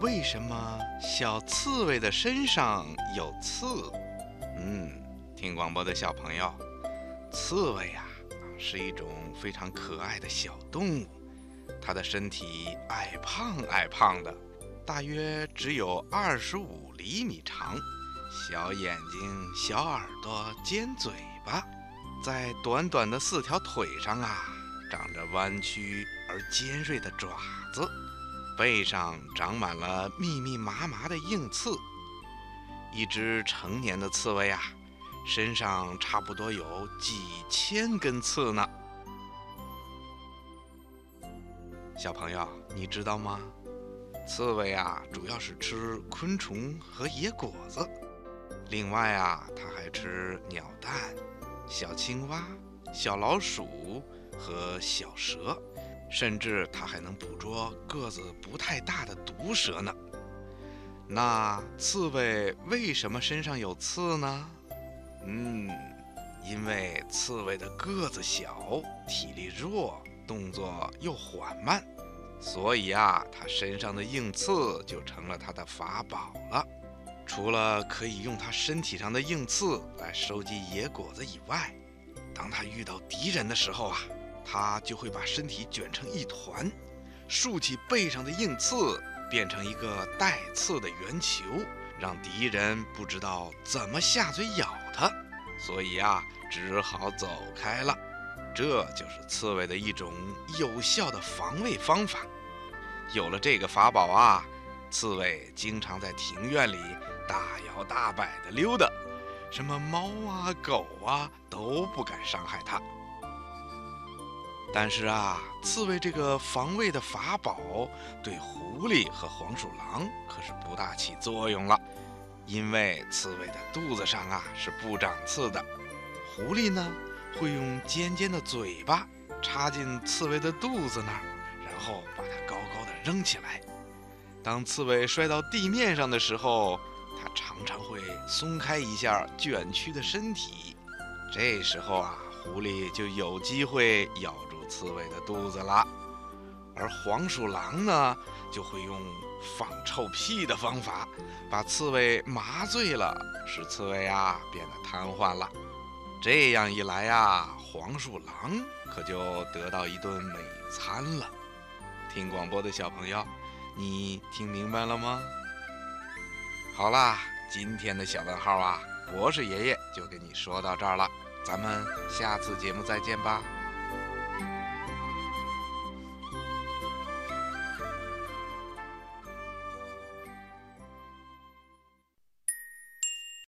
为什么小刺猬的身上有刺？嗯，听广播的小朋友，刺猬呀，是一种非常可爱的小动物，它的身体矮胖矮胖的，大约只有二十五厘米长，小眼睛、小耳朵、尖嘴巴，在短短的四条腿上啊，长着弯曲而尖锐的爪子。背上长满了密密麻麻的硬刺，一只成年的刺猬啊，身上差不多有几千根刺呢。小朋友，你知道吗？刺猬啊，主要是吃昆虫和野果子，另外啊，它还吃鸟蛋、小青蛙、小老鼠和小蛇。甚至它还能捕捉个子不太大的毒蛇呢。那刺猬为什么身上有刺呢？嗯，因为刺猬的个子小，体力弱，动作又缓慢，所以啊，它身上的硬刺就成了它的法宝了。除了可以用它身体上的硬刺来收集野果子以外，当它遇到敌人的时候啊。它就会把身体卷成一团，竖起背上的硬刺，变成一个带刺的圆球，让敌人不知道怎么下嘴咬它，所以啊，只好走开了。这就是刺猬的一种有效的防卫方法。有了这个法宝啊，刺猬经常在庭院里大摇大摆地溜达，什么猫啊、狗啊都不敢伤害它。但是啊，刺猬这个防卫的法宝对狐狸和黄鼠狼可是不大起作用了，因为刺猬的肚子上啊是不长刺的。狐狸呢会用尖尖的嘴巴插进刺猬的肚子那儿，然后把它高高的扔起来。当刺猬摔到地面上的时候，它常常会松开一下卷曲的身体，这时候啊，狐狸就有机会咬住。刺猬的肚子了，而黄鼠狼呢，就会用放臭屁的方法，把刺猬麻醉了，使刺猬啊变得瘫痪了。这样一来呀，黄鼠狼可就得到一顿美餐了。听广播的小朋友，你听明白了吗？好啦，今天的小问号啊，博士爷爷就给你说到这儿了，咱们下次节目再见吧。